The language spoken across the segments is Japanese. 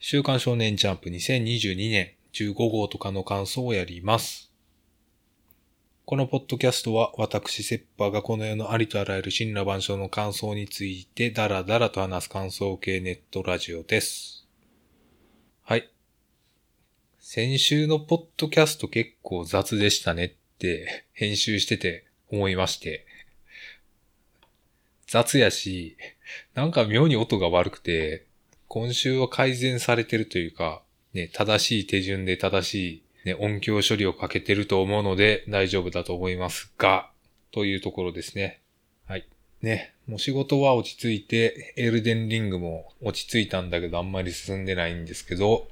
週刊少年ジャンプ2022年15号とかの感想をやります。このポッドキャストは私、セッパーがこの世のありとあらゆる神羅万象の感想についてダラダラと話す感想系ネットラジオです。はい。先週のポッドキャスト結構雑でしたねって編集してて思いまして。雑やし、なんか妙に音が悪くて、今週は改善されてるというか、ね、正しい手順で正しい、ね、音響処理をかけてると思うので大丈夫だと思いますが、というところですね。はい。ね、もう仕事は落ち着いて、エルデンリングも落ち着いたんだけどあんまり進んでないんですけど、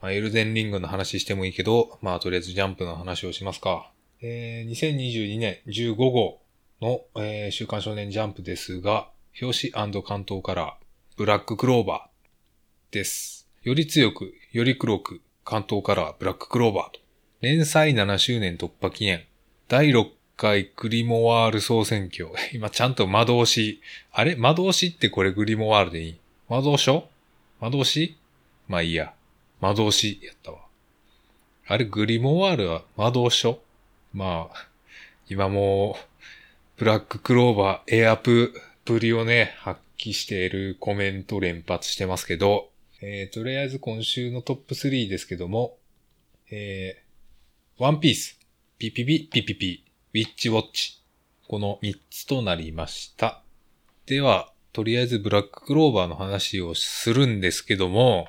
まあ、エルデンリングの話してもいいけど、まあとりあえずジャンプの話をしますか。えー、2022年15号の、えー週刊少年ジャンプですが、表紙関東からブラッククローバーです。より強く、より黒く、関東からブラッククローバーと。連載7周年突破記念。第6回グリモワール総選挙。今ちゃんと魔導士。あれ？魔導士ってこれグリモワールでいい？魔導書？魔導士まあいいや。魔導士やったわ。あれグリモワールは魔導書？まあ、今もう、ブラッククローバー、エアプぶりをね、発揮しているコメント連発してますけど、えー、とりあえず今週のトップ3ですけども、えー、ワンピース、ピピピ、ピピピ、ウィッチウォッチ、この3つとなりました。では、とりあえずブラッククローバーの話をするんですけども、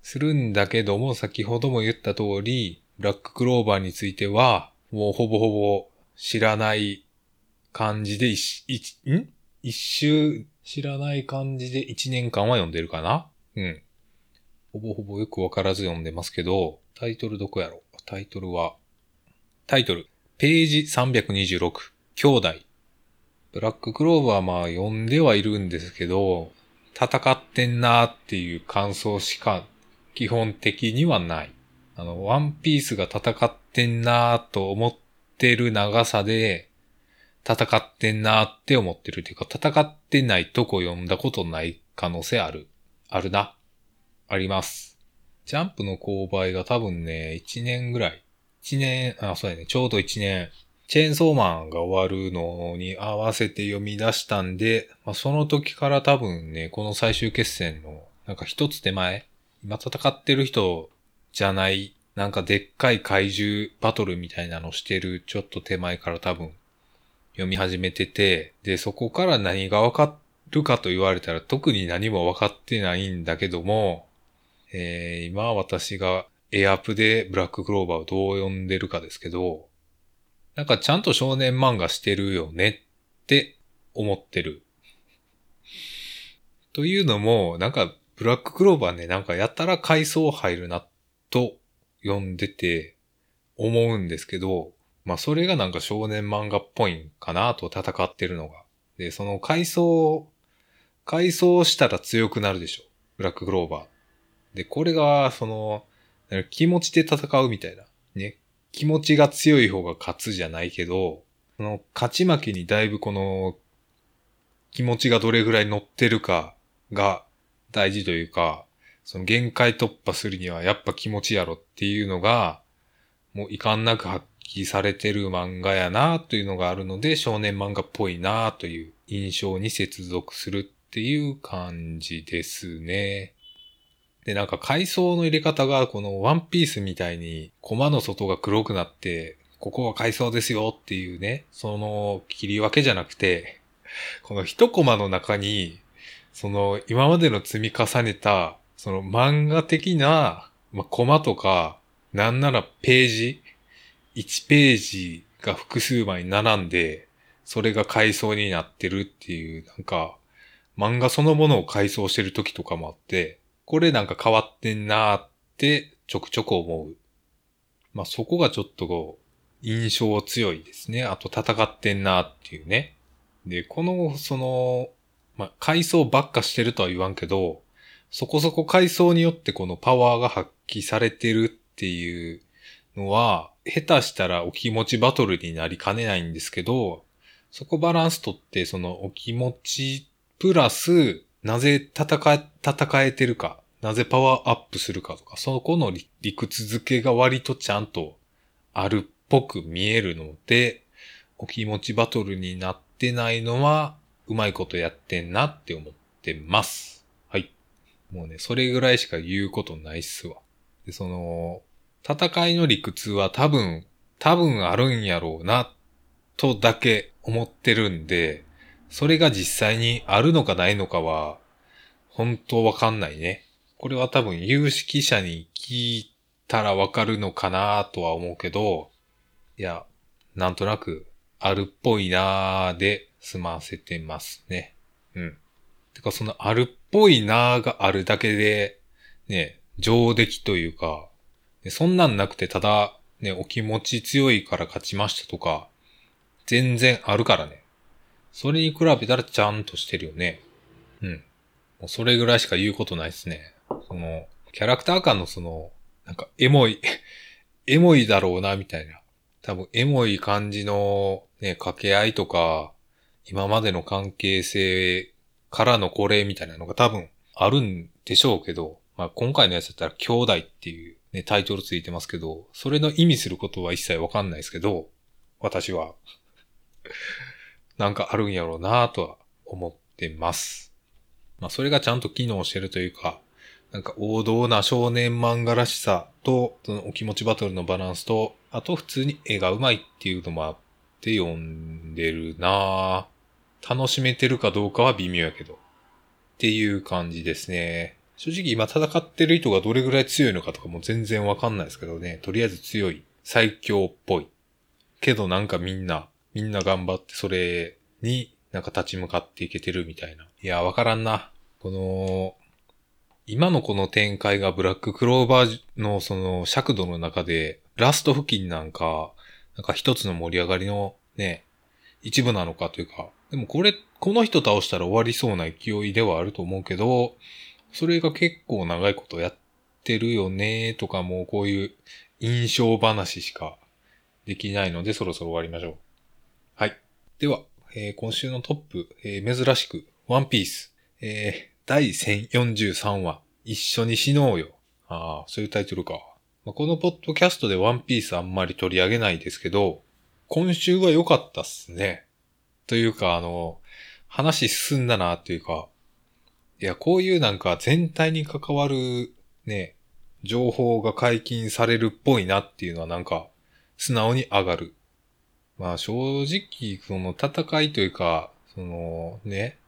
するんだけども、先ほども言った通り、ブラッククローバーについては、もうほぼほぼ知らない感じで一、一、ん？一周知らない感じで一年間は読んでるかな。うん。ほぼほぼよくわからず読んでますけど、タイトルどこやろ？タイトルは、タイトル、ページ326、兄弟。ブラッククローバーまあ読んではいるんですけど、戦ってんなーっていう感想しか基本的にはない。あの、ワンピースが戦ってんなーと思ってる長さで、戦ってんなーって思ってるっていうか、戦ってないとこ読んだことない可能性ある。あるな。あります。ジャンプの購買が多分ね、1年ぐらい。1年、あ、そうやね、ちょうど1年。チェーンソーマンが終わるのに合わせて読み出したんで、まあ、その時から多分ね、この最終決戦の、なんか一つ手前、今戦ってる人じゃない、なんかでっかい怪獣バトルみたいなのしてるちょっと手前から多分読み始めてて、で、そこから何がわかっるかと言われたら特に何もわかってないんだけども、えー、今私がエアプでブラッククローバーをどう読んでるかですけど、なんかちゃんと少年漫画してるよねって思ってる。というのも、なんかブラッククローバーね、なんかやたら階層入るなと読んでて思うんですけど、まあそれがなんか少年漫画っぽいんかなと戦ってるのが。で、その階層、階層したら強くなるでしょ。ブラッククローバー。で、これが、その、気持ちで戦うみたいな。ね。気持ちが強い方が勝つじゃないけど、その勝ち負けにだいぶこの気持ちがどれぐらい乗ってるかが大事というか、その限界突破するにはやっぱ気持ちやろっていうのが、もう遺憾なく発揮されてる漫画やなというのがあるので、少年漫画っぽいなという印象に接続するっていう感じですね。で、なんか階層の入れ方がこのワンピースみたいにコマの外が黒くなって、ここは階層ですよっていうね、その切り分けじゃなくて、この一コマの中に、その今までの積み重ねた、その漫画的な、まあ、コマとか、なんならページ、1ページが複数枚並んで、それが階層になってるっていう、なんか、漫画そのものを階層してる時とかもあって、これなんか変わってんなーってちょくちょく思う。まあ、そこがちょっとこう、印象強いですね。あと戦ってんなーっていうね。で、この、その、まあ、階層ばっかしてるとは言わんけど、そこそこ階層によってこのパワーが発揮されてるっていうのは、下手したらお気持ちバトルになりかねないんですけど、そこバランスとって、そのお気持ちプラス、なぜ戦え、戦えてるか。なぜパワーアップするかとか、そこの理屈付けが割とちゃんとあるっぽく見えるので、お気持ちバトルになってないのは、うまいことやってんなって思ってます。はい。もうね、それぐらいしか言うことないっすわ。で、その、戦いの理屈は多分、多分あるんやろうな、とだけ思ってるんで、それが実際にあるのかないのかは、本当わかんないね。これは多分有識者に聞いたらわかるのかなとは思うけど、いや、なんとなくあるっぽいなーで済ませてますね。うん。てかそのあるっぽいなーがあるだけで、ね、上出来というか、そんなんなくてただ、ね、お気持ち強いから勝ちましたとか、全然あるからね。それに比べたらちゃんとしてるよね。うん。もうそれぐらいしか言うことないですね。その、キャラクター間のその、なんか、エモい エモいだろうな、みたいな。多分、エモい感じの、ね、掛け合いとか、今までの関係性からのこれみたいなのが多分あるんでしょうけど、まあ、今回のやつだったら兄弟っていうね、タイトルついてますけど、それの意味することは一切わかんないですけど、私はなんかあるんやろうなとは思ってます。まあ、それがちゃんと機能してるというか、なんか王道な少年漫画らしさと、そのお気持ちバトルのバランスと、あと普通に絵が上手いっていうのもあって読んでるな楽しめてるかどうかは微妙やけど。っていう感じですね。正直今戦ってる人がどれぐらい強いのかとかも全然わかんないですけどね。とりあえず強い。最強っぽい。けどなんかみんな、みんな頑張ってそれになんか立ち向かっていけてるみたいな。いや、わからんな。この、今のこの展開がブラッククローバーのその尺度の中で、ラスト付近なんか、なんか一つの盛り上がりのね、一部なのかというか、でもこれ、この人倒したら終わりそうな勢いではあると思うけど、それが結構長いことやってるよねとかもうこういう印象話しかできないのでそろそろ終わりましょう。はい。では、えー、今週のトップ、えー、珍しく、ワンピース。えー、第1043話、一緒に死のうよ。ああ、そういうタイトルか。まあ、このポッドキャストでワンピースあんまり取り上げないですけど、今週は良かったっすね。というか、あの、話進んだなっていうか、いや、こういうなんか全体に関わるね、情報が解禁されるっぽいなっていうのはなんか、素直に上がる。まあ正直、その戦いというか、そのね、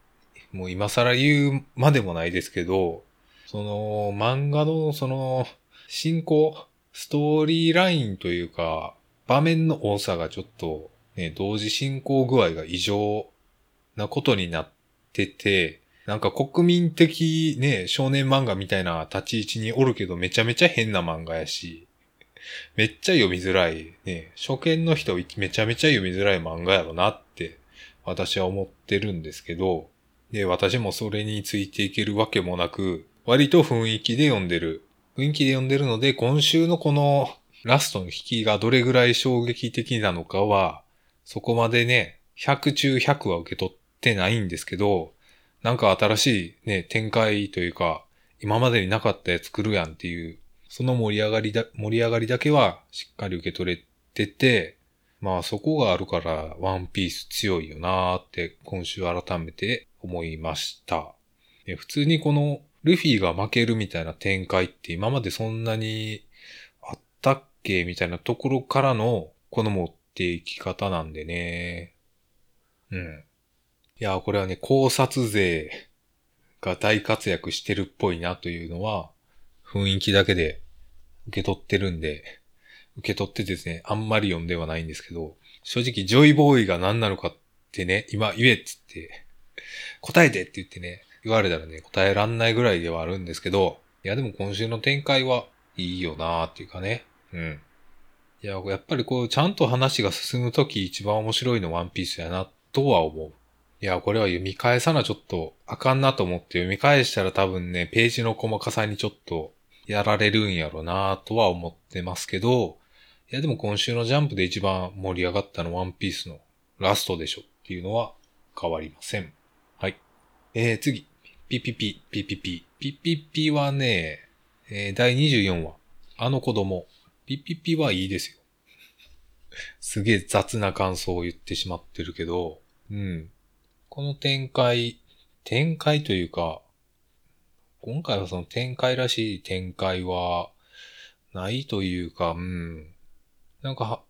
もう今更言うまでもないですけど、その漫画のその進行、ストーリーラインというか、場面の多さがちょっとね、同時進行具合が異常なことになってて、なんか国民的ね、少年漫画みたいな立ち位置におるけどめちゃめちゃ変な漫画やし、めっちゃ読みづらい、ね、初見の人めちゃめちゃ読みづらい漫画やろなって私は思ってるんですけど、で、私もそれについていけるわけもなく、割と雰囲気で読んでる。雰囲気で読んでるので、今週のこのラストの引きがどれぐらい衝撃的なのかは、そこまでね、100中100は受け取ってないんですけど、なんか新しいね、展開というか、今までになかったやつ来るやんっていう、その盛り上がりだ、盛り上がりだけはしっかり受け取れてて、まあそこがあるからワンピース強いよなーって今週改めて思いました。普通にこのルフィが負けるみたいな展開って今までそんなにあったっけみたいなところからのこの持っていき方なんでね。うん。いや、これはね、考察勢が大活躍してるっぽいなというのは雰囲気だけで受け取ってるんで、受け取ってですね、あんまり読んではないんですけど、正直ジョイボーイが何なのかってね、今言えっつって、答えてって言ってね、言われたらね、答えらんないぐらいではあるんですけど、いやでも今週の展開はいいよなーっていうかね、うん。いや、やっぱりこう、ちゃんと話が進むとき一番面白いのワンピースやな、とは思う。いや、これは読み返さなちょっとあかんなと思って読み返したら多分ね、ページの細かさにちょっとやられるんやろなとは思ってますけど、いやでも今週のジャンプで一番盛り上がったのワンピースのラストでしょっていうのは変わりません。はい。えー、次。ピピピ、ピピピ。ピピピはね、えー、第24話。あの子供。ピピピはいいですよ。すげえ雑な感想を言ってしまってるけど、うん。この展開、展開というか、今回はその展開らしい展開は、ないというか、うん。なんか、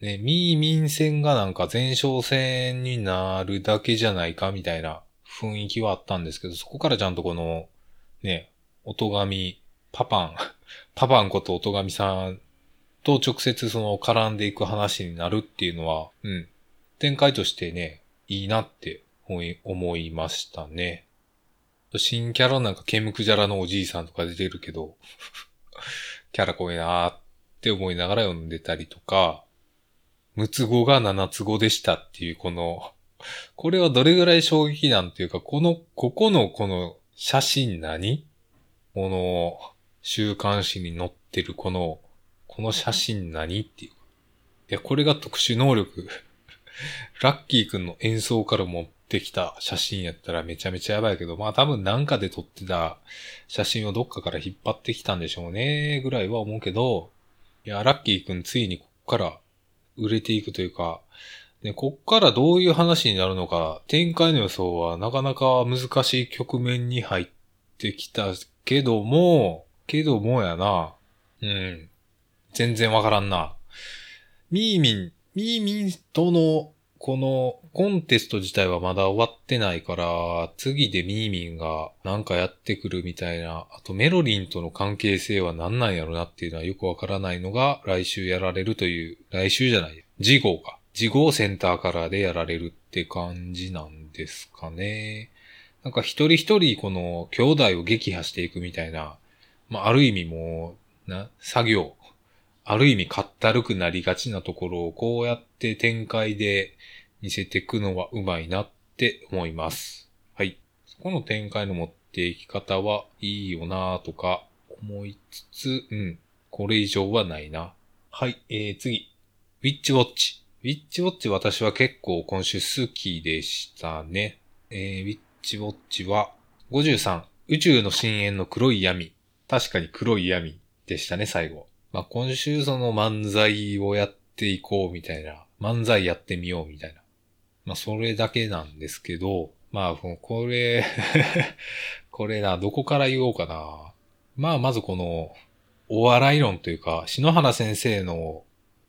ね、ミーミン戦がなんか前哨戦になるだけじゃないかみたいな雰囲気はあったんですけど、そこからちゃんとこの、ね、音神、パパン、パパンこと音神さんと直接その絡んでいく話になるっていうのは、うん、展開としてね、いいなって思いましたね。新キャラなんかケムクジャラのおじいさんとか出てるけど、キャラ濃いなーって思いながら読んでたりとか、六つ子が七つ子でしたっていうこの、これはどれぐらい衝撃なんていうか、この、ここのこの写真何？この週刊誌に載ってるこの、この写真何っていう。いや、これが特殊能力。ラッキーくんの演奏から持ってきた写真やったらめちゃめちゃやばいけど、まあ多分なんかで撮ってた写真をどっかから引っ張ってきたんでしょうね、ぐらいは思うけど、いや、ラッキーくんついにこっから売れていくというか、で、こっからどういう話になるのか、展開の予想はなかなか難しい局面に入ってきたけども、けどもやな。うん。全然わからんな。ミーミン、ミーミンとの、このコンテスト自体はまだ終わってないから、次でミーミンがなんかやってくるみたいな、あとメロリンとの関係性は何なんやろなっていうのはよくわからないのが来週やられるという、来週じゃない、次号か。事後センターカラーでやられるって感じなんですかね。なんか一人一人この兄弟を撃破していくみたいな、まあある意味もう、な、作業、ある意味かったるくなりがちなところをこうやって展開で見せていくのはうまいなって思います。はい。そこの展開の持っていき方はいいよなとか思いつつ、うん。これ以上はないな。はい。えー、次。ウィッチウォッチ。ウィッチウォッチ私は結構今週好きでしたね。えー、ウィッチウォッチは53、宇宙の深淵の黒い闇。確かに黒い闇でしたね、最後。まあ、今週その漫才をやっていこうみたいな、漫才やってみようみたいな。まあ、それだけなんですけど、まあ、これ これな、どこから言おうかな。まあ、まずこの、お笑い論というか、篠原先生の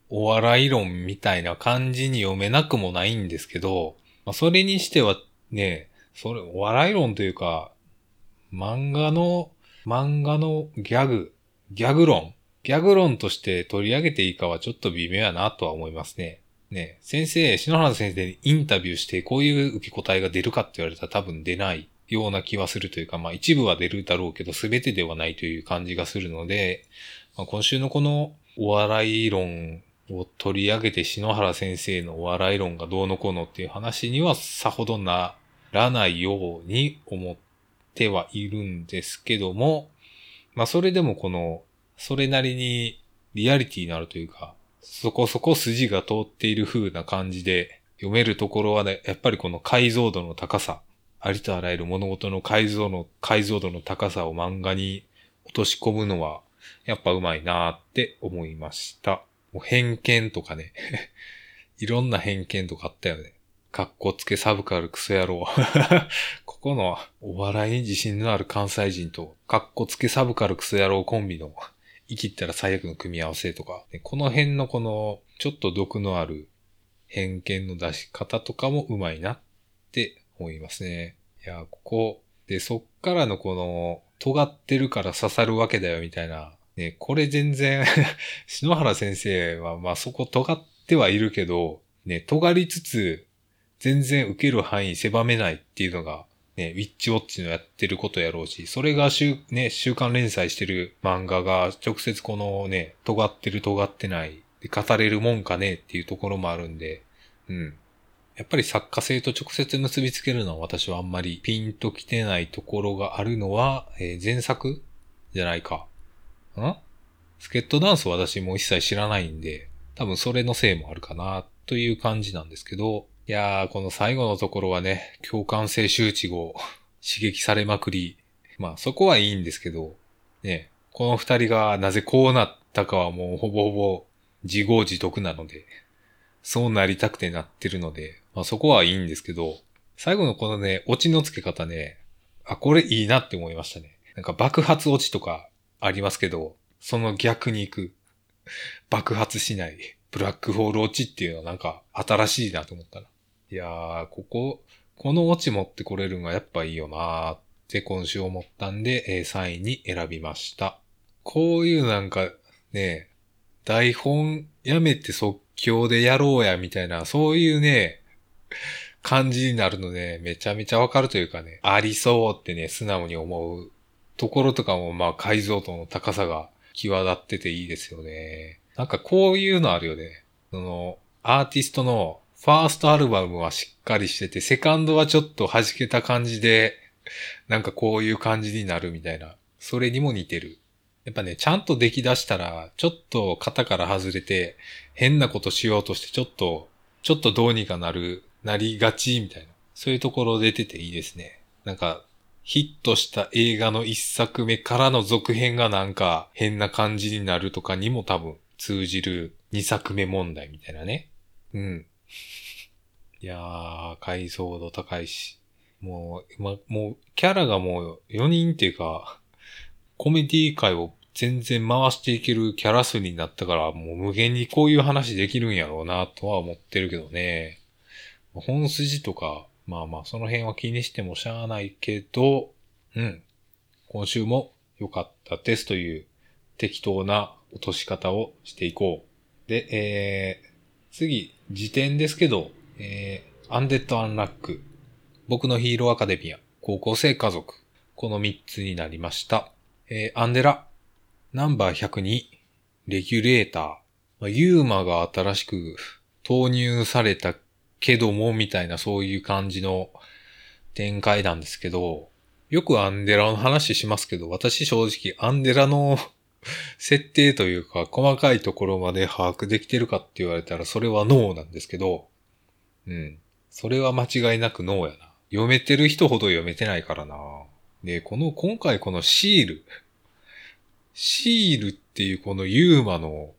お笑い論みたいな感じに読めなくもないんですけど、まあ、それにしてはね、それ、お笑い論というか、漫画の、漫画のギャグ、ギャグ論、ギャグ論として取り上げていいかはちょっと微妙やなとは思いますね。ね、先生、篠原先生にインタビューしてこういう受け答えが出るかって言われたら多分出ないような気はするというか、まあ一部は出るだろうけど全てではないという感じがするので、まあ、今週のこのお笑い論を取り上げて篠原先生のお笑い論がどうのこうのっていう話にはさほどならないように思ってはいるんですけども、まあそれでもこの、それなりにリアリティのあるというか、そこそこ筋が通っている風な感じで読めるところはね、やっぱりこの解像度の高さ、ありとあらゆる物事の解像の、解像度の高さを漫画に落とし込むのは、やっぱうまいなーって思いました。もう偏見とかね。いろんな偏見とかあったよね。かっこつけサブカルクソ野郎。ここのお笑いに自信のある関西人と、かっこつけサブカルクソ野郎コンビの生きったら最悪の組み合わせとか、この辺のこのちょっと毒のある偏見の出し方とかもうまいなって思いますね。いや、ここ、で、そっからのこの、尖ってるから刺さるわけだよみたいなね、これ全然 篠原先生は、まあそこ尖ってはいるけど、ね、尖りつつ、全然受ける範囲狭めないっていうのが、ね、ウィッチウォッチのやってることやろうし、それが週、ね、週刊連載してる漫画が直接このね、尖ってる尖ってないで語れるもんかねっていうところもあるんで、うん。やっぱり作家性と直接結びつけるのは私はあんまりピンと来てないところがあるのは、えー、前作？じゃないか。ん？スケットダンス私も一切知らないんで、多分それのせいもあるかな、という感じなんですけど、いやー、この最後のところはね、共感性周知語、刺激されまくり。まあそこはいいんですけど、ね、この二人がなぜこうなったかはもうほぼほぼ自業自得なので、そうなりたくてなってるので、まあそこはいいんですけど、最後のこのね、オチの付け方ね、あ、これいいなって思いましたね。なんか爆発落ちとかありますけど、その逆に行く。爆発しない。ブラックホール落ちっていうのはなんか新しいなと思ったな。いやー、ここ、このオチ持ってこれるのがやっぱいいよなーって今週思ったんで、えー、3位に選びました。こういうなんかね、台本やめて即興でやろうやみたいな、そういうね、感じになるので、めちゃめちゃわかるというかね、ありそうってね、素直に思うところとかも、まあ解像度の高さが際立ってていいですよね。なんかこういうのあるよね。その、アーティストのファーストアルバムはしっかりしてて、セカンドはちょっと弾けた感じで、なんかこういう感じになるみたいな。それにも似てる。やっぱね、ちゃんと出来出したら、ちょっと型から外れて、変なことしようとして、ちょっと、ちょっとどうにかなる、なりがち、みたいな。そういうところ出てていいですね。なんか、ヒットした映画の一作目からの続編がなんか変な感じになるとかにも多分通じる二作目問題みたいなね。うん。いやー、解像度高いし。もう、今、もう、キャラがもう4人っていうか、コメディ界を全然回していけるキャラ数になったから、もう無限にこういう話できるんやろうな、とは思ってるけどね。本筋とか、まあまあ、その辺は気にしてもしゃあないけど、うん。今週も良かったですという適当な落とし方をしていこう。で、えー、次、時点ですけど、えー、アンデッド・アンラック、僕のヒーローアカデミア、高校生家族、この3つになりました。えー、アンデラ、ナンバー102、レギュレーター、まあ、ユーマが新しく投入されたけども、みたいなそういう感じの展開なんですけど、よくアンデラの話しますけど、私正直アンデラの 設定というか、細かいところまで把握できてるかって言われたら、それはノーなんですけど、うん。それは間違いなくノーやな。読めてる人ほど読めてないからな。で、この、今回このシール。シールっていうこのユーマの、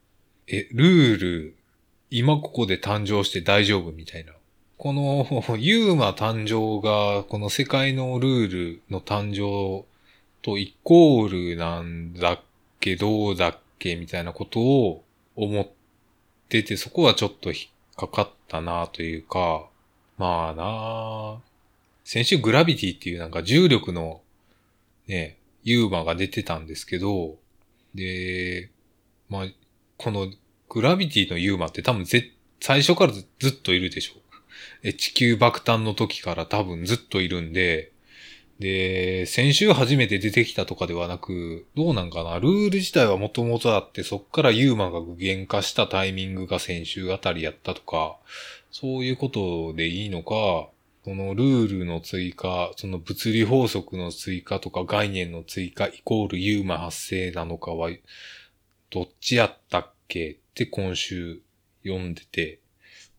え、ルール、今ここで誕生して大丈夫みたいな。このユーマ誕生が、この世界のルールの誕生とイコールなんだっけ、どうだっけ、みたいなことを思ってて、そこはちょっと引っかかったなというか、まあな先週グラビティっていうなんか重力のね、ユーマが出てたんですけど、で、まあ、このグラビティのユーマって多分ぜ、最初からずっといるでしょ。え、地球爆誕の時から多分ずっといるんで、で、先週初めて出てきたとかではなく、どうなんかな？ルール自体はもともとあって、そっからユーマが具現化したタイミングが先週あたりやったとか、そういうことでいいのか、そのルールの追加、その物理法則の追加とか概念の追加イコールユーマ発生なのかは、どっちやったっけ？って今週読んでて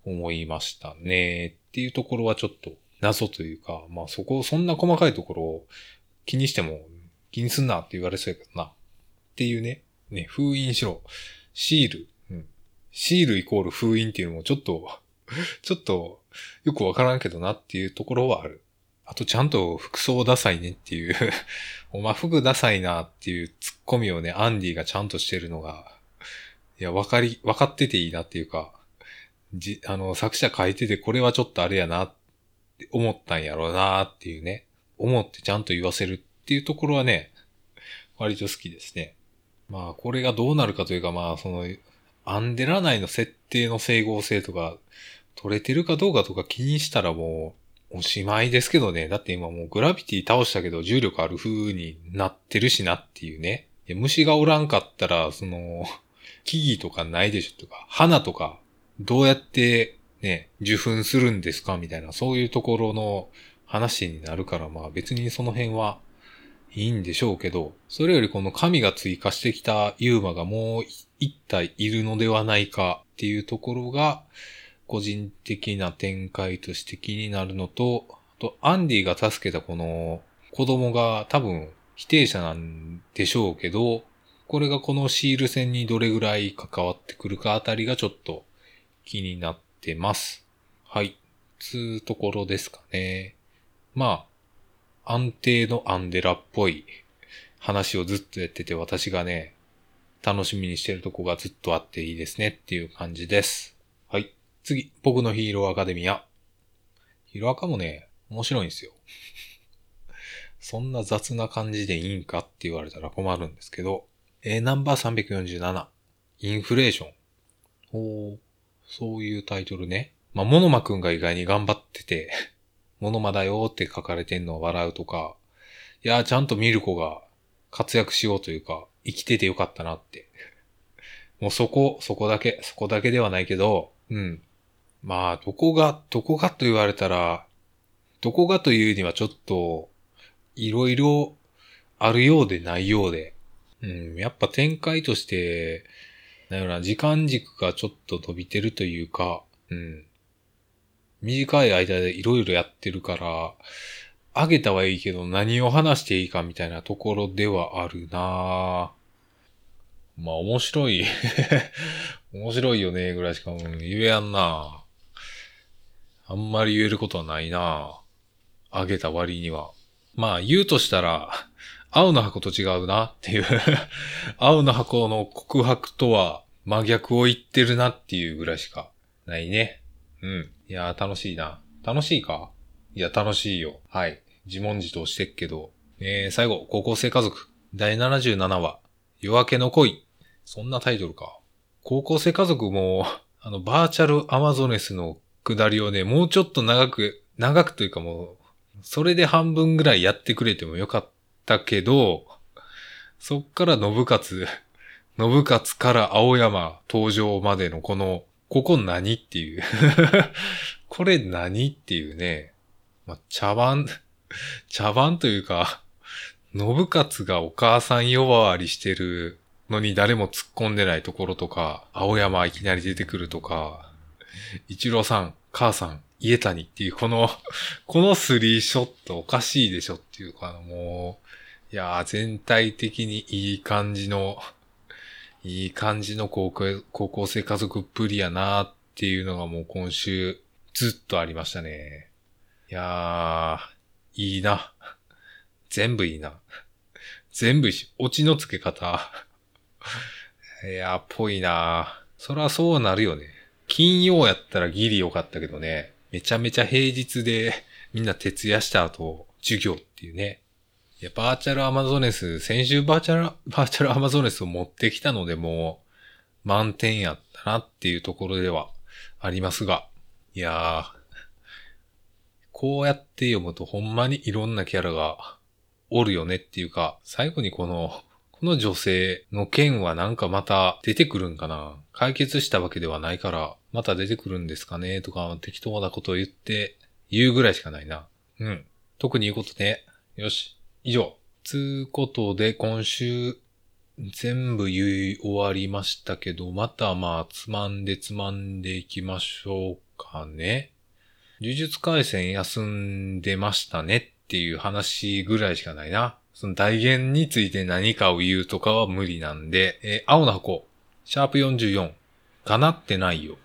思いましたね。っていうところはちょっと謎というか、まあそこ、そんな細かいところを気にしても気にすんなって言われそうやけどな。っていうね。ね、封印しろ。シール。うん。シールイコール封印っていうのもちょっと ちょっとよくわからんけどなっていうところはある。あとちゃんと服装ダサいねっていう お前服ダサいなっていうツッコミをね、アンディがちゃんとしてるのが、いや、わかり、わかってていいなっていうか、じ、あの、作者書いててこれはちょっとあれやなって思ったんやろうなっていうね、思ってちゃんと言わせるっていうところはね、割と好きですね。まあ、これがどうなるかというか、まあ、その、アンデラ内の設定の整合性とか、取れてるかどうかとか気にしたらもう、おしまいですけどね。だって今もうグラビティ倒したけど重力ある風になってるしなっていうね。虫がおらんかったら、その、木々とかないでしょとか、花とか、どうやってね、受粉するんですか？みたいな、そういうところの話になるから、まあ別にその辺はいいんでしょうけど、それよりこの神が追加してきたユーマがもう一体いるのではないかっていうところが、個人的な展開として気になるのと、あと、アンディが助けたこの、子供が多分否定者なんでしょうけど、これがこのシール戦にどれぐらい関わってくるかあたりがちょっと気になっててます。はい。つうところですかね。まあ、安定のアンデラっぽい話をずっとやってて私がね、楽しみにしてるとこがずっとあっていいですねっていう感じです。はい。次、僕のヒーローアカデミア。ヒーローアカもね、面白いんですよ。そんな雑な感じでいいんかって言われたら困るんですけど、えー、ナンバー347、インフレーション。おー、そういうタイトルね。まあ、モノマくんが意外に頑張ってて、モノマだよって書かれてんのを笑うとか、いやー、ちゃんとミルコが活躍しようというか、生きててよかったなって。もうそこ、そこだけ、そこだけではないけど、うん。まあ、どこが、どこがと言われたら、どこがというにはちょっと、いろいろあるようでないようで、うん、やっぱ展開として、なような、時間軸がちょっと飛びてるというか、うん。短い間でいろいろやってるから、あげたはいいけど何を話していいかみたいなところではあるな。ぁまあ面白い。面白いよね、ぐらいしか言えやんな。あんまり言えることはないな。あげた割には。まあ言うとしたら、青の箱と違うなっていう 青の箱の告白とは真逆を言ってるなっていうぐらいしかないね。うん。いやー楽しいな。楽しいか？いや、楽しいよ。はい。自問自答してっけど。えー、最後、高校生家族。第77話。夜明けの恋。そんなタイトルか。高校生家族も、あの、バーチャルアマゾネスの下りをね、もうちょっと長く、長くというかもう、それで半分ぐらいやってくれてもよかったけど、そっから信勝、信勝から青山登場までのこの、ここ何っていう これ何っていうね。まあ、茶番、茶番というか、信勝がお母さん呼ばわりしてるのに誰も突っ込んでないところとか、青山いきなり出てくるとか、一郎さん、母さん、家谷っていうこのこのスリーショットおかしいでしょっていうか、もう、いやー全体的にいい感じの、いい感じの高校高校生家族っぷりやなっていうのがもう今週ずっとありましたね。いやー、いいな。全部いいな。全部いいし、オチの付け方。いや、ぽいな。そらそうなるよね。金曜やったらギリ良かったけどね。めちゃめちゃ平日でみんな徹夜した後、授業っていうね。いや、バーチャルアマゾネス、先週バーチャル、バーチャルアマゾネスを持ってきたのでもう満点やったなっていうところではありますが。いやー、こうやって読むとほんまにいろんなキャラがおるよねっていうか、最後にこの、この女性の件はなんかまた出てくるんかな解決したわけではないから、また出てくるんですかねとか適当なことを言って、言うぐらいしかないな。うん。特に言うことね。よし。以上。つうことで、今週、全部言い終わりましたけど、またまあ、つまんでつまんでいきましょうかね。呪術回戦休んでましたねっていう話ぐらいしかないな。その代言について何かを言うとかは無理なんで、えー、青の箱、シャープ44、かなってないよ。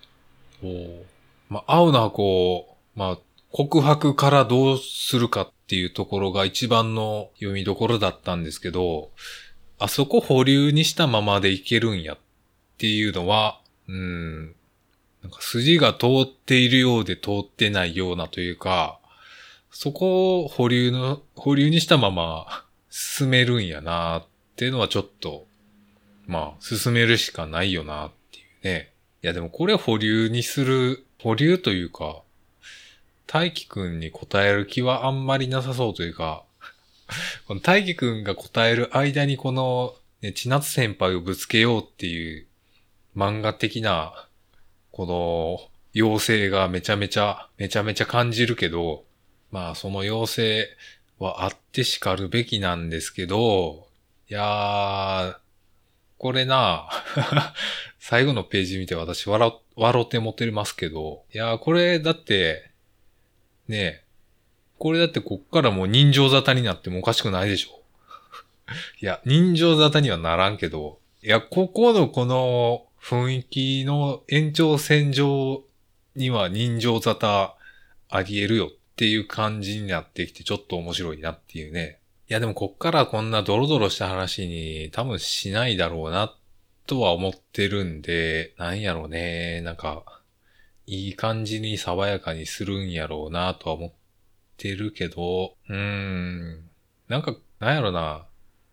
おまあ、青の箱、まあ、告白からどうするかっっていうところが一番の読みどころだったんですけど、あそこ保留にしたままでいけるんやっていうのは、うん、なんか筋が通っているようで通ってないようなというか、そこを保留の、保留にしたまま 進めるんやなっていうのはちょっと、まあ、進めるしかないよなっていうね。いやでもこれ保留にする、保留というか、大輝くんに答える気はあんまりなさそうというか、この大輝くんが答える間にこの、ね、千夏先輩をぶつけようっていう漫画的なこの、要請がめちゃめちゃ、めちゃめちゃ感じるけど、まあその要請はあって叱るべきなんですけど、いやー、これな 最後のページ見て私笑、笑って持ってますけど、いやーこれだって、ねえこれだってこっからもう人情沙汰になってもおかしくないでしょ。いや、人情沙汰にはならんけど、いや、ここのこの雰囲気の延長線上には人情沙汰あり得るよっていう感じになってきてちょっと面白いなっていうね。いやでもこっからこんなドロドロした話に多分しないだろうなとは思ってるんで、なんやろうね。なんか、いい感じに爽やかにするんやろうなとは思ってるけど、うーん。なんか、なんやろな。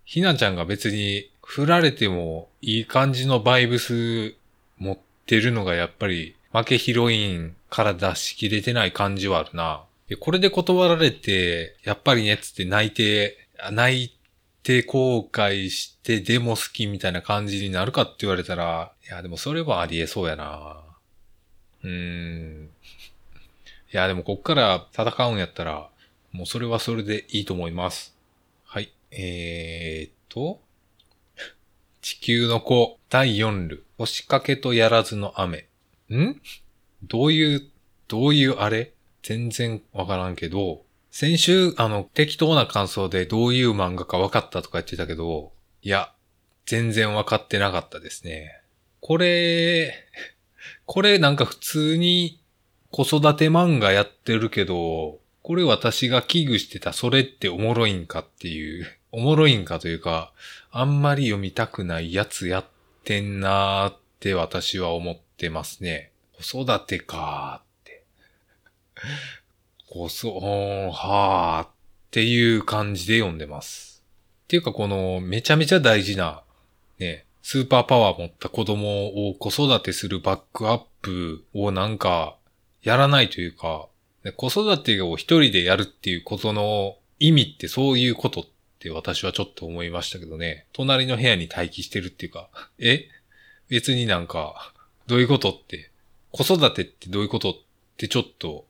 ひなちゃんが別に振られてもいい感じのバイブス持ってるのがやっぱり負けヒロインから出し切れてない感じはあるな。これで断られて、やっぱりねっつって泣いて、泣いて後悔してでも好きみたいな感じになるかって言われたら、いやでもそれはありえそうやな。うん。いやでもこっから戦うんやったら、もうそれはそれでいいと思います。はい。えー、っと、地球の子第4部、押しかけとやらずの雨。ん？どういう、どういうあれ？全然わからんけど、先週、あの、適当な感想でどういう漫画か分かったとか言ってたけど、いや、全然分かってなかったですね。これ、これなんか普通に子育て漫画やってるけど、これ私が危惧してたそれっておもろいんかっていう、おもろいんかというか、あんまり読みたくないやつやってんなーって私は思ってますね。子育てかーって。こそ、ーはーっていう感じで読んでます。っていうかこのめちゃめちゃ大事な、スーパーパワー持った子供を子育てするバックアップをなんかやらないというか、子育てを一人でやるっていうことの意味ってそういうことって私はちょっと思いましたけどね。隣の部屋に待機してるっていうか、え？別になんか、どういうことって、子育てってどういうことってちょっと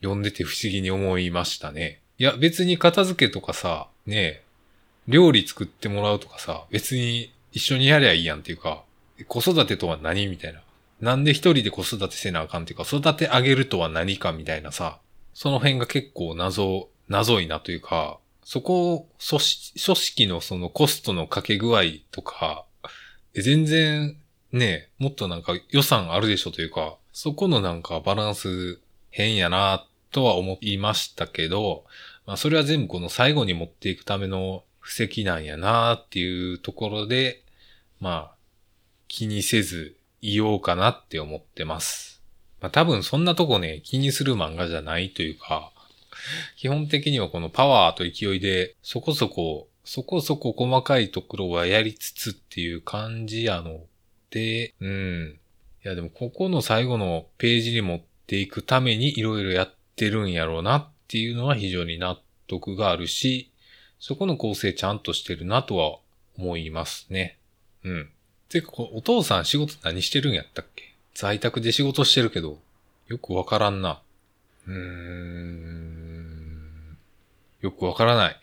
読んでて不思議に思いましたね。いや、別に片付けとかさ、ね料理作ってもらうとかさ、別に一緒にやりゃいいやんっていうか、子育てとは何みたいな。なんで一人で子育てせなあかんっていうか、育て上げるとは何かみたいなさ、その辺が結構謎、謎いなというか、そこを組織、組織のそのコストのかけ具合とか、全然ね、もっとなんか予算あるでしょというか、そこのなんかバランス変やなとは思いましたけど、まあそれは全部この最後に持っていくための布石なんやなっていうところで、まあ気にせず言おうかなって思ってます。まあ多分そんなとこね、気にする漫画じゃないというか、基本的にはこのパワーと勢いでそこそこ、そこそこ細かいところはやりつつっていう感じやので、うん。いやでもここの最後のページに持っていくためにいろいろやってるんやろうなっていうのは非常に納得があるし、そこの構成ちゃんとしてるなとは思いますね。うん。てか、お父さん仕事何してるんやったっけ？在宅で仕事してるけど、よくわからんな。うーん。よくわからない。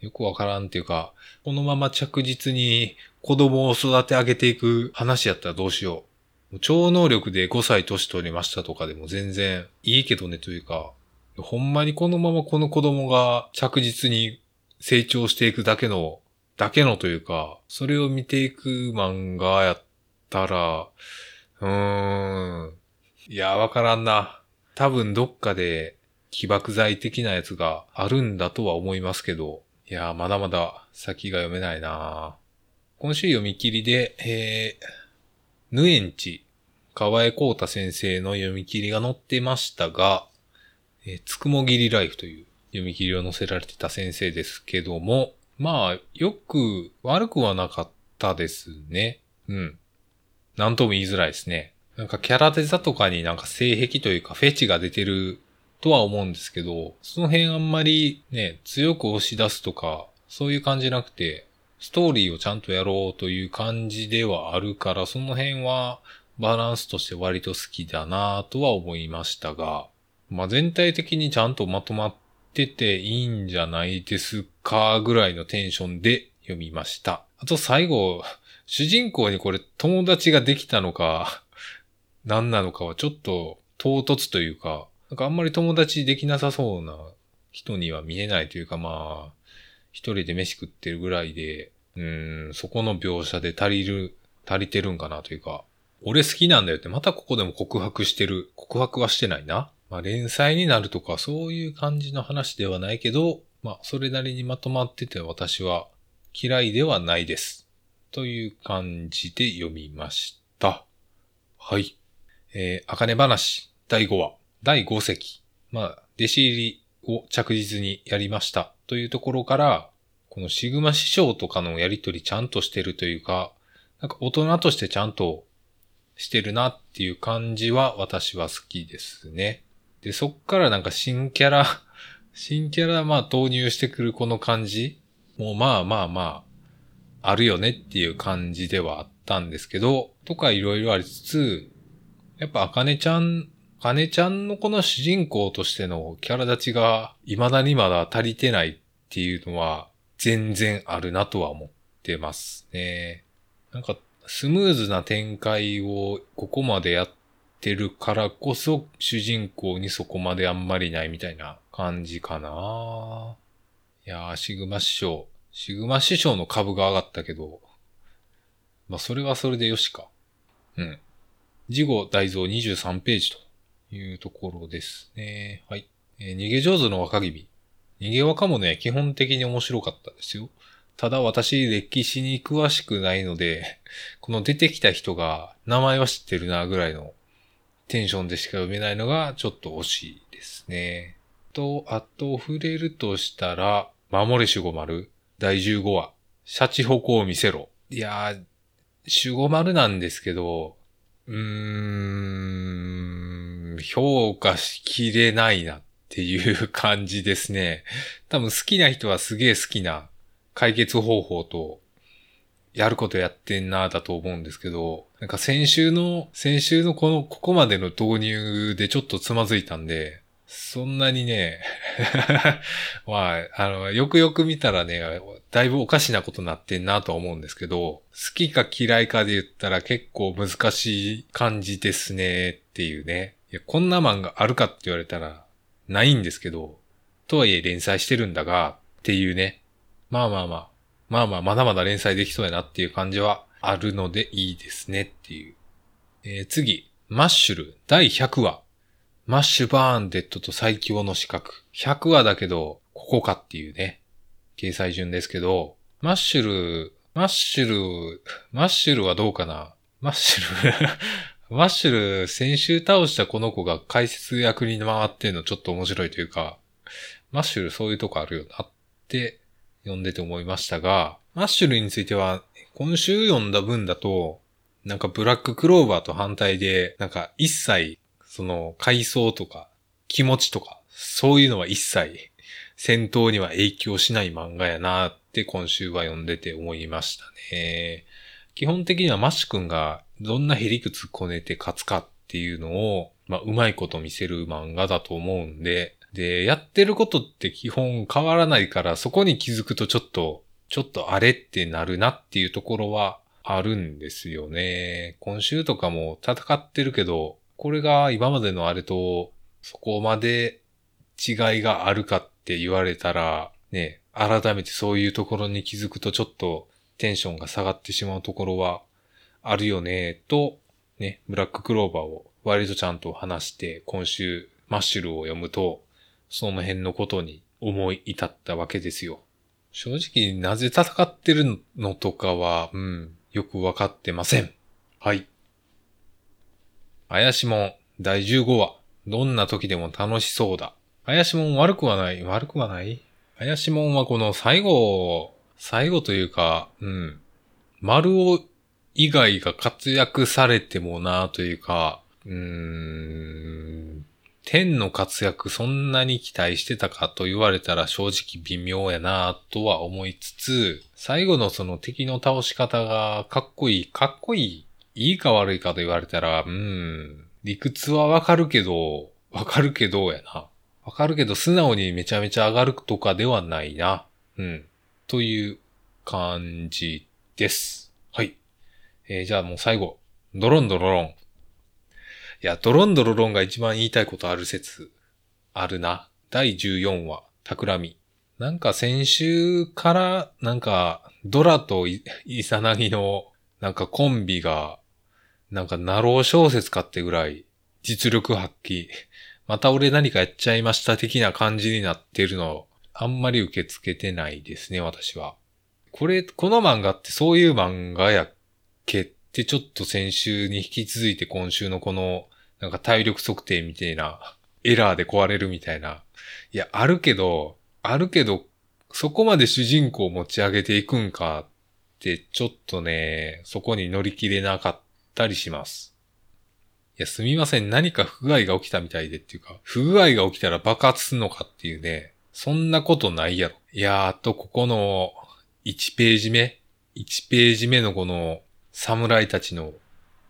よくわからんっていうか、このまま着実に子供を育て上げていく話やったらどうしよう。超能力で5歳年取りましたとかでも全然いいけどねというか、ほんまにこのままこの子供が着実に成長していくだけの、だけのというか、それを見ていく漫画やったら、うーん。いや、わからんな。多分どっかで起爆剤的なやつがあるんだとは思いますけど、いや、まだまだ先が読めないな今週読み切りで、えー、ヌエンチ、河江光太先生の読み切りが載ってましたが、えー、つくもぎりライフという読み切りを載せられてた先生ですけども、まあ、よく、悪くはなかったですね。うん。なんとも言いづらいですね。なんかキャラデザとかになんか性癖というかフェチが出てるとは思うんですけど、その辺あんまりね、強く押し出すとか、そういう感じなくて、ストーリーをちゃんとやろうという感じではあるから、その辺はバランスとして割と好きだなぁとは思いましたが、まあ、全体的にちゃんとまとまってていいんじゃないですかぐらいのテンションで読みました。あと最後、主人公にこれ友達ができたのか、何なのかはちょっと唐突というか、なんかあんまり友達できなさそうな人には見えないというかまあ、一人で飯食ってるぐらいで、うん、そこの描写で足りる、足りてるんかなというか、俺好きなんだよってまたここでも告白してる。告白はしてないな。まあ連載になるとかそういう感じの話ではないけど、まあそれなりにまとまってて私は嫌いではないです。という感じで読みました。はい。えー、あかね話第5話、第5席。まあ、弟子入りを着実にやりましたというところから、このシグマ師匠とかのやりとりちゃんとしてるというか、なんか大人としてちゃんとしてるなっていう感じは私は好きですね。で、そっからなんか新キャラ 新キャラまあ投入してくるこの感じもうまあまあまあ、あるよねっていう感じではあったんですけど、とかいろいろありつつ、やっぱあかねちゃんあかねちゃんのこの主人公としてのキャラ立ちが未だにまだ足りてないっていうのは全然あるなとは思ってますね。なんかスムーズな展開をここまでやっててるからこそ主人公にそこまであんまりないみたいな感じかな。いやー、シグマ師匠。シグマ師匠の株が上がったけど、まあそれはそれでよしか。うん。事後大蔵23ページと。いうところですね。はい。えー、逃げ上手の若君。逃げ若もね、基本的に面白かったですよ。ただ私、歴史に詳しくないので、この出てきた人が名前は知ってるなぐらいのテンションでしか読めないのがちょっと惜しいですね。と、あと触れるとしたら、守れ守護丸第15話、シャチホコを見せろ。いやー、守護丸なんですけど、うーん、評価しきれないなっていう感じですね。多分好きな人はすげえ好きな解決方法と、やることやってんなだと思うんですけど、なんか先週の、先週のこの、ここまでの導入でちょっとつまずいたんで、そんなにね まあ、あの、よくよく見たらね、だいぶおかしなことになってんなとは思うんですけど、好きか嫌いかで言ったら結構難しい感じですねっていうね。いや、こんな漫画あるかって言われたら、ないんですけど、とはいえ連載してるんだが、っていうね。まあまあまあ、まあまあ、まだまだ連載できそうやなっていう感じはあるのでいいですねっていう。えー、次、マッシュル第100話。マッシュバーンデッドと最強の刺客。100話だけど、ここかっていうね、掲載順ですけど、マッシュル、マッシュル、マッシュルはどうかな？マッシュル マッシュル、先週倒したこの子が解説役に回ってんのちょっと面白いというか、マッシュルそういうとこあるよなって読んでて思いましたが、マッシュルについては、今週読んだ分だと、なんかブラッククローバーと反対で、なんか一切その、階層とか、気持ちとか、そういうのは一切、戦闘には影響しない漫画やなって今週は読んでて思いましたね。基本的にはマッシュ君がどんなヘリクツこねて勝つかっていうのを、まあ、うまいこと見せる漫画だと思うんで、で、やってることって基本変わらないから、そこに気づくとちょっと、ちょっとあれってなるなっていうところはあるんですよね。今週とかも戦ってるけど、これが今までのあれとそこまで違いがあるかって言われたら、ね、改めてそういうところに気づくとちょっとテンションが下がってしまうところはあるよね、と、ね、ブラッククローバーを割とちゃんと話して今週マッシュルを読むと、その辺のことに思い至ったわけですよ。正直なぜ戦ってるのとかは、うん、よくわかってません。はい。怪しもん第15話。どんな時でも楽しそうだ。怪しもん悪くはない。悪くはない？怪しもんはこの最後、最後というか、うん。丸尾以外が活躍されてもなというか、うーん。天の活躍そんなに期待してたかと言われたら正直微妙やなとは思いつつ、最後のその敵の倒し方がかっこいい、かっこいいいいか悪いかと言われたら、うん、理屈はわかるけど、わかるけどやな。わかるけど素直にめちゃめちゃ上がるとかではないな。うん。という感じです。はい。えー、じゃあもう最後。ドロンドロロン。いや、ドロンドロロンが一番言いたいことある説。あるな。第14話、企み。なんか先週から、なんか、ドラとイイサナギの、なんかコンビが、なんか、ナロー小説かってぐらい、実力発揮。また俺何かやっちゃいました的な感じになってるの、あんまり受け付けてないですね、私は。これ、この漫画ってそういう漫画やっけってちょっと先週に引き続いて今週のこの、なんか体力測定みたいな、エラーで壊れるみたいな。いや、あるけど、あるけど、そこまで主人公を持ち上げていくんかって、ちょっとね、そこに乗り切れなかったりします。いや、すみません。何か不具合が起きたみたいでっていうか、不具合が起きたら爆発するのかっていうね、そんなことないやろ。いやー、あとここの1ページ目、1ページ目のこの侍たちの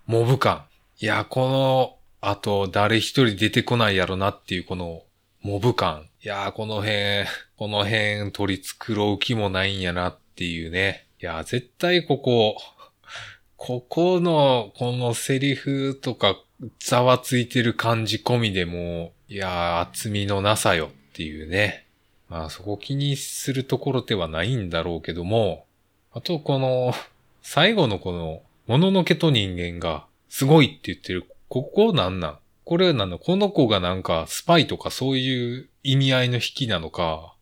モブ感。いや、この、あと誰一人出てこないやろなっていうこのモブ感。いやー、この辺、この辺取り繕う気もないんやなっていうね。いやー、絶対ここ、ここの、このセリフとか、ざわついてる感じ込みでも、いやー、厚みのなさよっていうね。まあ、そこ気にするところではないんだろうけども、あとこの、最後のこの、もののけと人間が、すごいって言ってる、ここなんなん？これなんだ？この子がなんか、スパイとかそういう意味合いの引きなのか、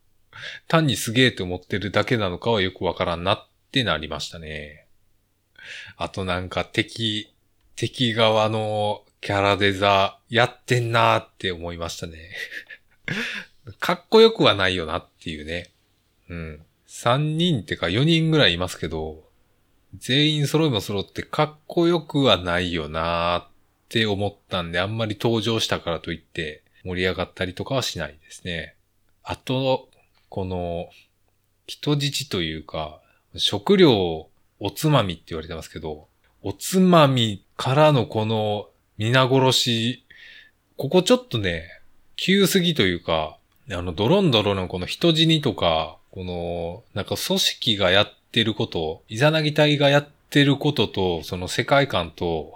単にすげえと思ってるだけなのかはよくわからんなってなりましたね。あとなんか敵、敵側のキャラデザやってんなーって思いましたね。かっこよくはないよなっていうね。うん。3人ってか4人ぐらいいますけど、全員揃いも揃ってかっこよくはないよなーっって思ったんで、あんまり登場したからといって盛り上がったりとかはしないですね。あと、この、人質というか、食料おつまみって言われてますけど、おつまみからのこの皆殺し、ここちょっとね、急すぎというか、あの、ドロンドロのこの人死にとか、この、なんか組織がやってること、イザナギ隊がやってることと、その世界観と、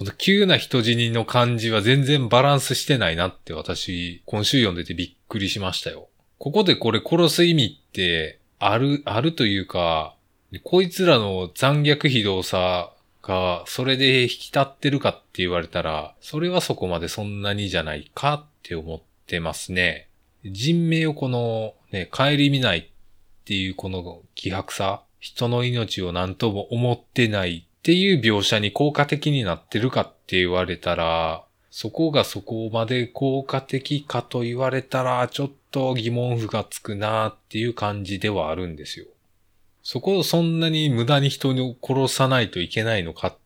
この急な人死にの感じは全然バランスしてないなって私、今週読んでてびっくりしましたよ。ここでこれ殺す意味って、ある、あるというか、こいつらの残虐非道さが、それで引き立ってるかって言われたら、それはそこまでそんなにじゃないかって思ってますね。人命をこの、ね、帰り見ないっていうこの気迫さ、人の命を何とも思ってないっていう描写に効果的になってるかって言われたら、そこがそこまで効果的かと言われたら、ちょっと疑問符がつくなっていう感じではあるんですよ。そこをそんなに無駄に人を殺さないといけないのかっ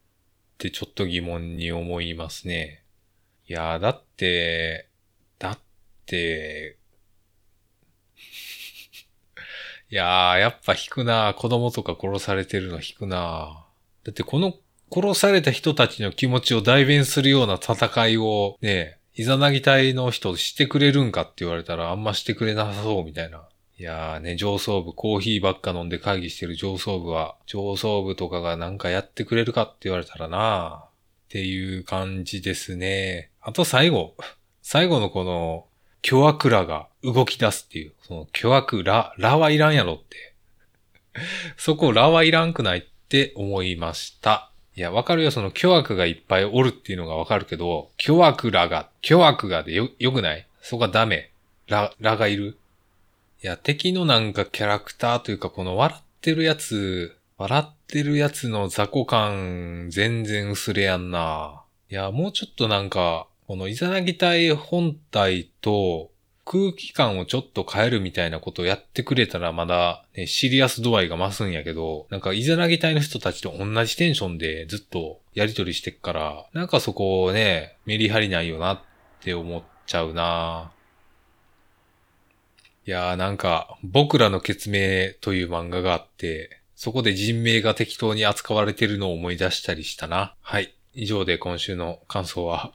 てちょっと疑問に思いますね。いやー、だって、だって、いやー、やっぱ引くな子供とか殺されてるの引くなだってこの殺された人たちの気持ちを代弁するような戦いをね、イザナギ隊の人してくれるんかって言われたらあんましてくれなさそうみたいな。いやーね、上層部、コーヒーばっか飲んで会議してる上層部は、上層部とかがなんかやってくれるかって言われたらなっていう感じですね。あと最後、最後のこの、巨悪らが動き出すっていう、その巨悪ら、らはいらんやろって。そこらはいらんくないっって思いました。いや、わかるよ。その巨悪がいっぱいおるっていうのがわかるけど、巨悪らが、巨悪がでよ、よくない？そこはダメ。ら、らがいる？いや、敵のなんかキャラクターというか、この笑ってるやつ、笑ってるやつの雑魚感、全然薄れやんな。いや、もうちょっとなんか、このイザナギ隊本体と空気感をちょっと変えるみたいなことをやってくれたらまだ、ね、シリアス度合いが増すんやけど、なんかイザナギ隊の人たちと同じテンションでずっとやりとりしてっから、なんかそこをね、メリハリないよなって思っちゃうないやーなんか、僕らの決命という漫画があって、そこで人命が適当に扱われてるのを思い出したりしたな。はい。以上で今週の感想は。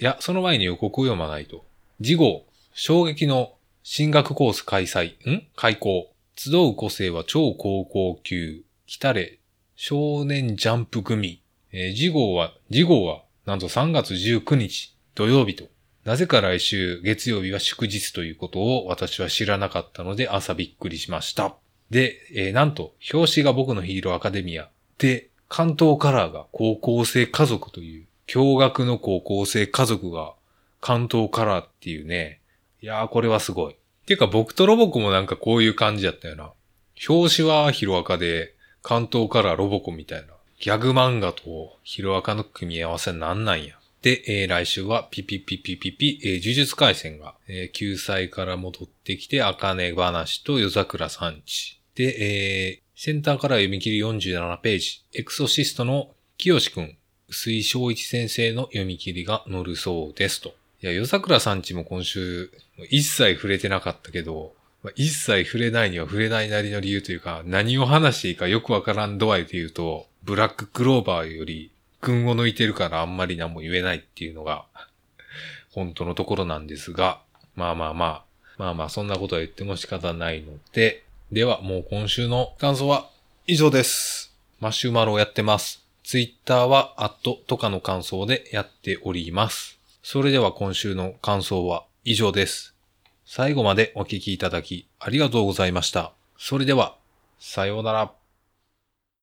いや、その前に予告を読まないと。次号、衝撃の進学コース開催、ん？開校。集う個性は超高校級。来たれ、少年ジャンプ組。えー次号は、次号は、なんと3月19日、土曜日となぜか来週月曜日は祝日ということを私は知らなかったので朝びっくりしました。で、えーなんと、表紙が僕のヒーローアカデミアで、関東カラーが高校生家族という、驚愕の高校生家族が関東カラーっていうね。いやーこれはすごい。っていうか僕とロボコもなんかこういう感じやったよな。表紙はヒロアカで、関東カラーロボコみたいな。ギャグ漫画とヒロアカの組み合わせなんなんや。で、えー来週はピピピピピピ、えー呪術回戦が、えー救済から戻ってきて、茜話と夜桜産地。で、えーセンターから読み切り47ページ、エクソシストの清志くん、薄井正一先生の読み切りが載るそうですと。いや、夜桜さんちも今週、一切触れてなかったけど、まあ一切触れないには触れないなりの理由というか、何を話していいかよくわからん度合いで言うと、ブラッククローバーより、群を抜いてるからあんまり何も言えないっていうのが、本当のところなんですが、まあまあまあ、まあまあそんなことは言っても仕方ないので、ではもう今週の感想は以上です。マシュマロをやってます。ツイッターはアットとかの感想でやっております。それでは今週の感想は以上です。最後までお聴きいただきありがとうございました。それでは、さようなら。